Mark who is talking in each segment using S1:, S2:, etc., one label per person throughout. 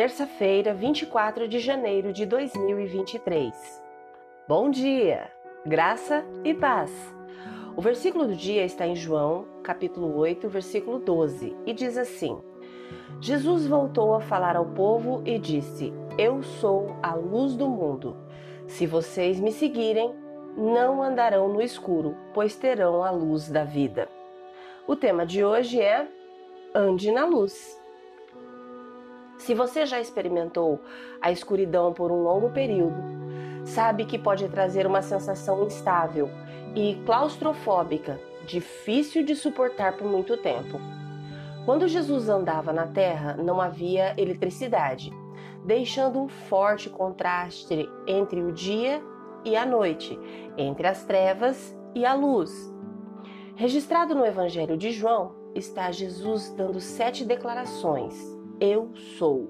S1: terça-feira, 24 de janeiro de 2023. Bom dia, graça e paz. O versículo do dia está em João, capítulo 8, versículo 12, e diz assim: Jesus voltou a falar ao povo e disse: Eu sou a luz do mundo. Se vocês me seguirem, não andarão no escuro, pois terão a luz da vida. O tema de hoje é Ande na luz. Se você já experimentou a escuridão por um longo período, sabe que pode trazer uma sensação instável e claustrofóbica, difícil de suportar por muito tempo. Quando Jesus andava na terra, não havia eletricidade, deixando um forte contraste entre o dia e a noite, entre as trevas e a luz. Registrado no Evangelho de João, está Jesus dando sete declarações eu sou,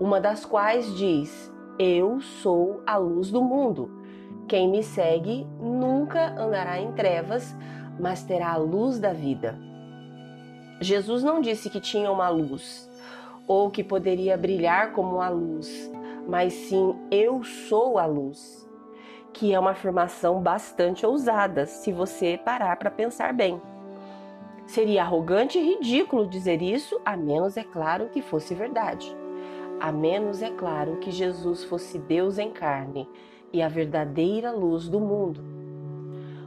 S1: uma das quais diz: Eu sou a luz do mundo. Quem me segue nunca andará em trevas, mas terá a luz da vida. Jesus não disse que tinha uma luz ou que poderia brilhar como a luz, mas sim eu sou a luz, que é uma afirmação bastante ousada se você parar para pensar bem. Seria arrogante e ridículo dizer isso, a menos, é claro, que fosse verdade. A menos, é claro, que Jesus fosse Deus em carne e a verdadeira luz do mundo.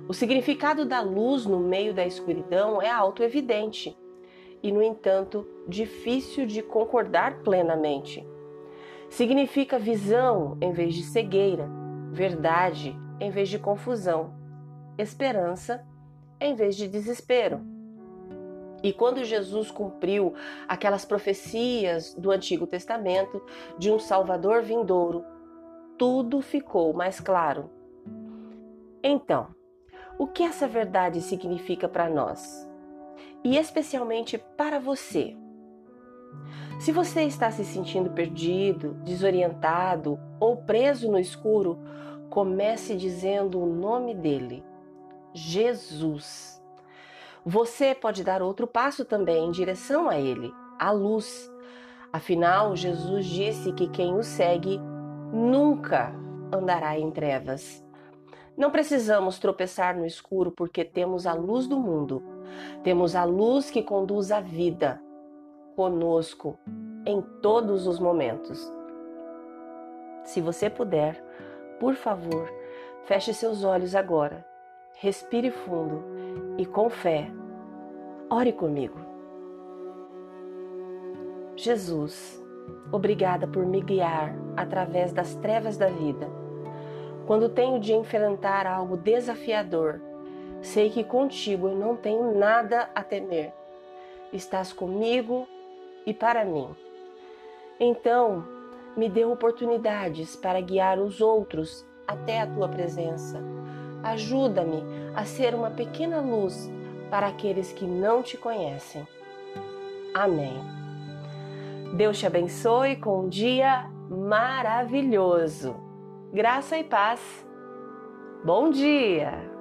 S1: O significado da luz no meio da escuridão é autoevidente e, no entanto, difícil de concordar plenamente. Significa visão em vez de cegueira, verdade em vez de confusão, esperança em vez de desespero. E quando Jesus cumpriu aquelas profecias do Antigo Testamento de um Salvador vindouro, tudo ficou mais claro. Então, o que essa verdade significa para nós? E especialmente para você? Se você está se sentindo perdido, desorientado ou preso no escuro, comece dizendo o nome dele: Jesus. Você pode dar outro passo também em direção a Ele, a luz. Afinal, Jesus disse que quem o segue nunca andará em trevas. Não precisamos tropeçar no escuro porque temos a luz do mundo. Temos a luz que conduz à vida conosco em todos os momentos. Se você puder, por favor, feche seus olhos agora. Respire fundo e com fé, ore comigo. Jesus, obrigada por me guiar através das trevas da vida. Quando tenho de enfrentar algo desafiador, sei que contigo eu não tenho nada a temer. Estás comigo e para mim. Então, me dê oportunidades para guiar os outros até a tua presença Ajuda-me a ser uma pequena luz para aqueles que não te conhecem. Amém. Deus te abençoe com um dia maravilhoso. Graça e paz. Bom dia!